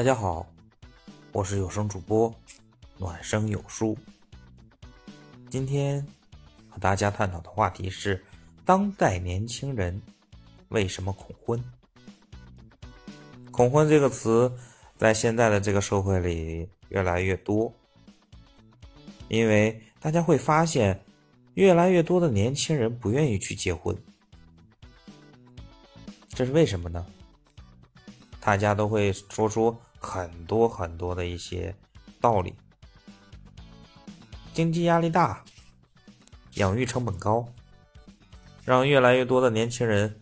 大家好，我是有声主播暖声有书。今天和大家探讨的话题是：当代年轻人为什么恐婚？恐婚这个词在现在的这个社会里越来越多，因为大家会发现，越来越多的年轻人不愿意去结婚，这是为什么呢？大家都会说出很多很多的一些道理，经济压力大，养育成本高，让越来越多的年轻人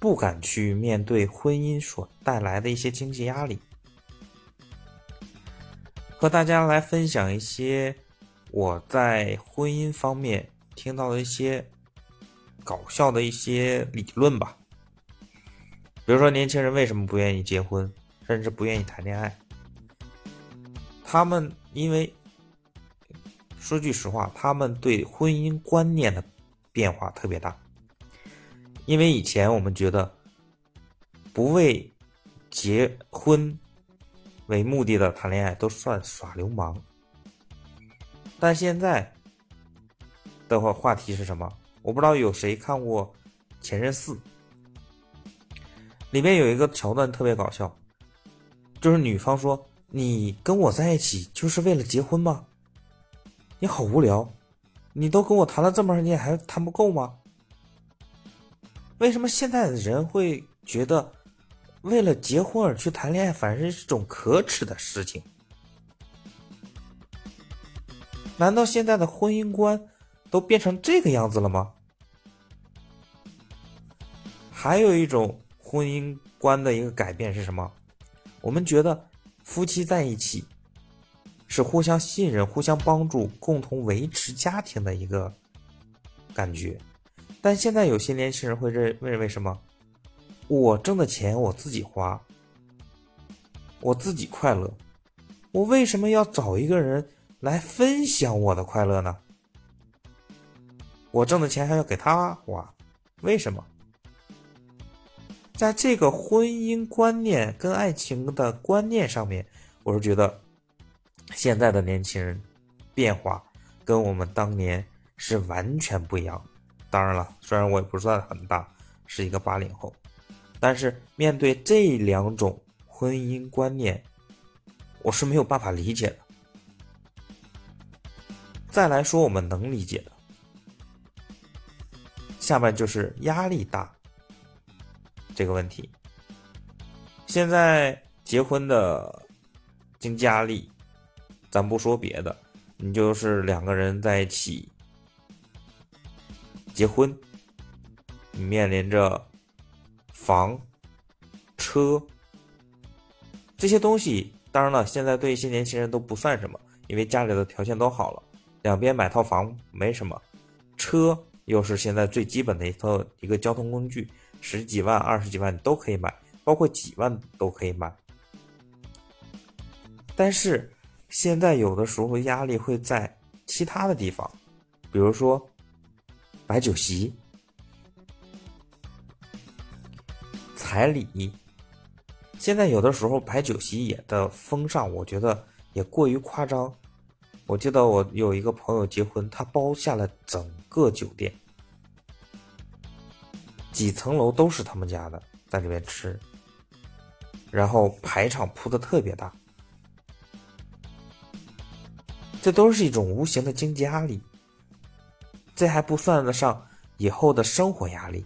不敢去面对婚姻所带来的一些经济压力。和大家来分享一些我在婚姻方面听到的一些搞笑的一些理论吧。比如说，年轻人为什么不愿意结婚，甚至不愿意谈恋爱？他们因为说句实话，他们对婚姻观念的变化特别大。因为以前我们觉得不为结婚为目的的谈恋爱都算耍流氓，但现在的话话题是什么？我不知道有谁看过《前任四》。里面有一个桥段特别搞笑，就是女方说：“你跟我在一起就是为了结婚吗？你好无聊，你都跟我谈了这么长时间，还谈不够吗？为什么现在的人会觉得为了结婚而去谈恋爱，反而是种可耻的事情？难道现在的婚姻观都变成这个样子了吗？还有一种。”婚姻观的一个改变是什么？我们觉得夫妻在一起是互相信任、互相帮助、共同维持家庭的一个感觉。但现在有些年轻人会认认为什么？我挣的钱我自己花，我自己快乐，我为什么要找一个人来分享我的快乐呢？我挣的钱还要给他花，为什么？在这个婚姻观念跟爱情的观念上面，我是觉得现在的年轻人变化跟我们当年是完全不一样。当然了，虽然我也不算很大，是一个八零后，但是面对这两种婚姻观念，我是没有办法理解的。再来说我们能理解的，下面就是压力大。这个问题，现在结婚的经济压力，咱不说别的，你就是两个人在一起结婚，你面临着房、车这些东西。当然了，现在对一些年轻人都不算什么，因为家里的条件都好了，两边买套房没什么，车又是现在最基本的一套一个交通工具。十几万、二十几万都可以买，包括几万都可以买。但是现在有的时候压力会在其他的地方，比如说摆酒席、彩礼。现在有的时候摆酒席也的风尚，我觉得也过于夸张。我记得我有一个朋友结婚，他包下了整个酒店。几层楼都是他们家的，在里面吃，然后排场铺的特别大，这都是一种无形的经济压力。这还不算得上以后的生活压力。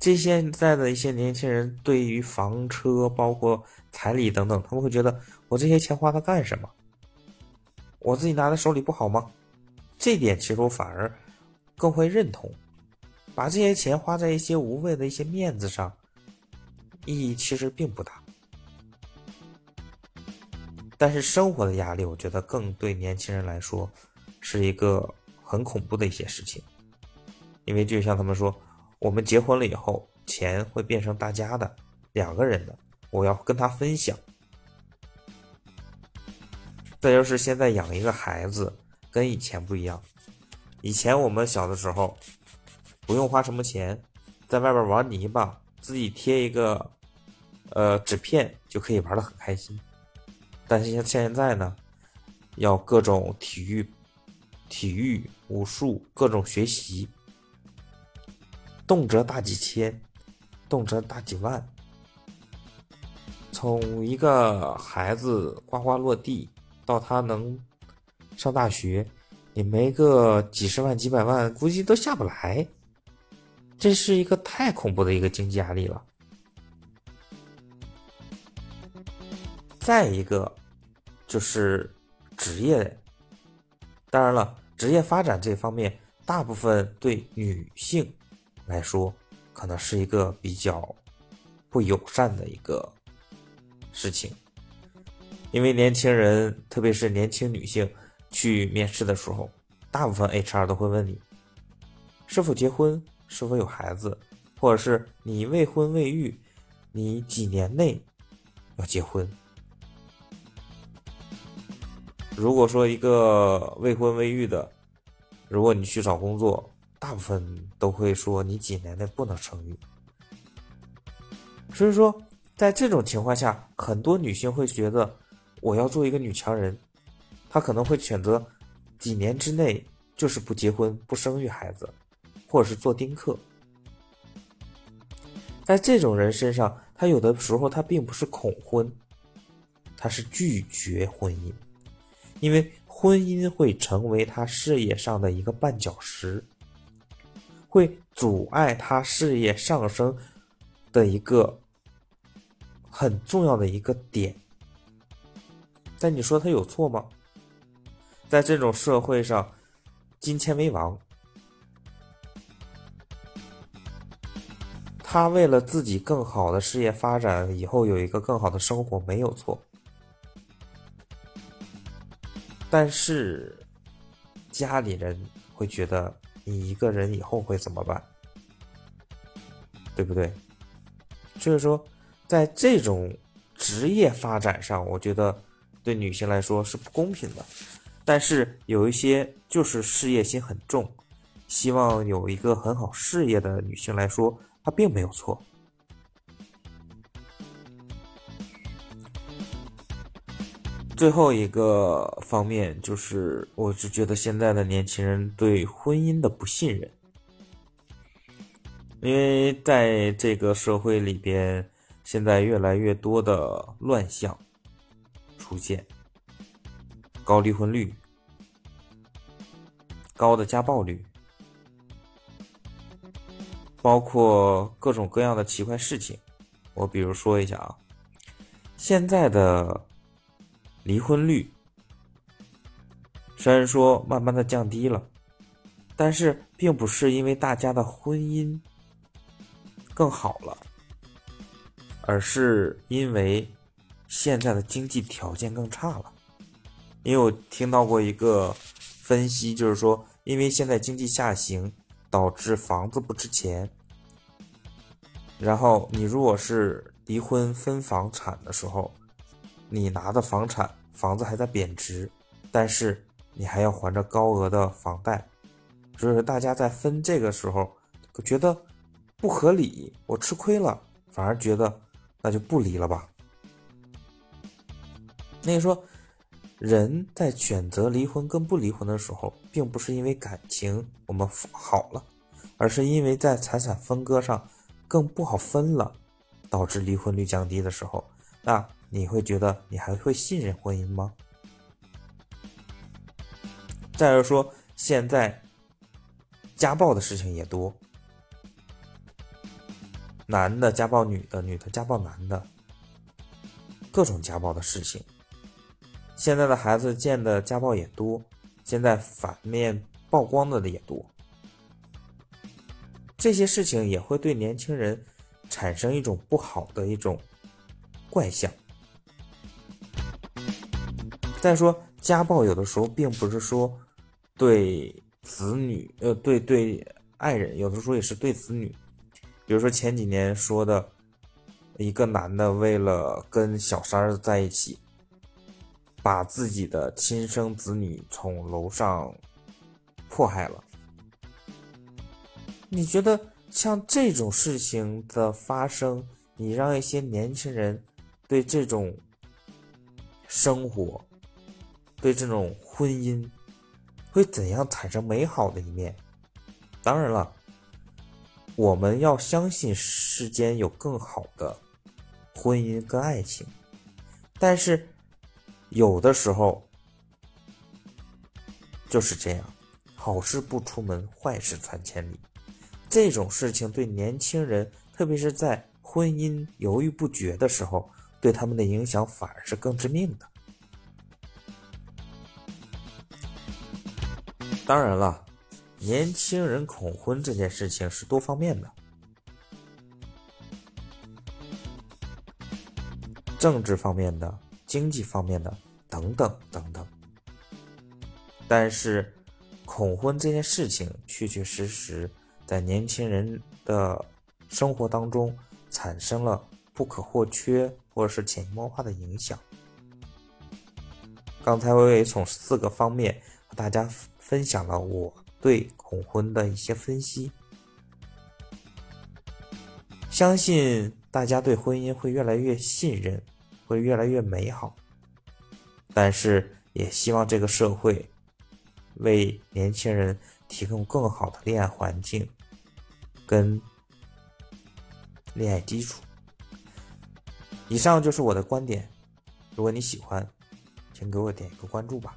这现在的一些年轻人对于房车、包括彩礼等等，他们会觉得我这些钱花它干什么？我自己拿在手里不好吗？这点其实我反而。更会认同，把这些钱花在一些无谓的一些面子上，意义其实并不大。但是生活的压力，我觉得更对年轻人来说是一个很恐怖的一些事情，因为就像他们说，我们结婚了以后，钱会变成大家的，两个人的，我要跟他分享。再就是现在养一个孩子跟以前不一样。以前我们小的时候，不用花什么钱，在外边玩泥巴，自己贴一个呃纸片就可以玩的很开心。但是像现在呢，要各种体育、体育、武术，各种学习，动辄大几千，动辄大几万。从一个孩子呱呱落地到他能上大学，你没个几十万、几百万，估计都下不来。这是一个太恐怖的一个经济压力了。再一个就是职业，当然了，职业发展这方面，大部分对女性来说，可能是一个比较不友善的一个事情，因为年轻人，特别是年轻女性去面试的时候，大部分 HR 都会问你是否结婚。是否有孩子，或者是你未婚未育，你几年内要结婚？如果说一个未婚未育的，如果你去找工作，大部分都会说你几年内不能生育。所以说，在这种情况下，很多女性会觉得我要做一个女强人，她可能会选择几年之内就是不结婚、不生育孩子。或者是做丁克，在这种人身上，他有的时候他并不是恐婚，他是拒绝婚姻，因为婚姻会成为他事业上的一个绊脚石，会阻碍他事业上升的一个很重要的一个点。但你说他有错吗？在这种社会上，金钱为王。他为了自己更好的事业发展，以后有一个更好的生活没有错，但是家里人会觉得你一个人以后会怎么办，对不对？所以说，在这种职业发展上，我觉得对女性来说是不公平的。但是有一些就是事业心很重，希望有一个很好事业的女性来说。他并没有错。最后一个方面就是，我是觉得现在的年轻人对婚姻的不信任，因为在这个社会里边，现在越来越多的乱象出现，高离婚率，高的家暴率。包括各种各样的奇怪事情，我比如说一下啊，现在的离婚率虽然说慢慢的降低了，但是并不是因为大家的婚姻更好了，而是因为现在的经济条件更差了。因为我听到过一个分析，就是说，因为现在经济下行。导致房子不值钱，然后你如果是离婚分房产的时候，你拿的房产房子还在贬值，但是你还要还着高额的房贷，所以说大家在分这个时候觉得不合理，我吃亏了，反而觉得那就不离了吧。那你说？人在选择离婚跟不离婚的时候，并不是因为感情我们好了，而是因为在财产分割上更不好分了，导致离婚率降低的时候，那你会觉得你还会信任婚姻吗？再者说，现在家暴的事情也多，男的家暴女的，女的家暴男的，各种家暴的事情。现在的孩子见的家暴也多，现在反面曝光的的也多，这些事情也会对年轻人产生一种不好的一种怪象。再说家暴有的时候并不是说对子女，呃，对对爱人，有的时候也是对子女。比如说前几年说的一个男的为了跟小三儿在一起。把自己的亲生子女从楼上迫害了，你觉得像这种事情的发生，你让一些年轻人对这种生活、对这种婚姻会怎样产生美好的一面？当然了，我们要相信世间有更好的婚姻跟爱情，但是有的时候就是这样，好事不出门，坏事传千里。这种事情对年轻人，特别是在婚姻犹豫不决的时候，对他们的影响反而是更致命的。当然了，年轻人恐婚这件事情是多方面的，政治方面的、经济方面的等等等等。但是，恐婚这件事情确确实实。在年轻人的生活当中产生了不可或缺或者是潜移默化的影响。刚才我也从四个方面和大家分享了我对恐婚的一些分析，相信大家对婚姻会越来越信任，会越来越美好。但是也希望这个社会为年轻人。提供更好的恋爱环境跟恋爱基础。以上就是我的观点，如果你喜欢，请给我点一个关注吧。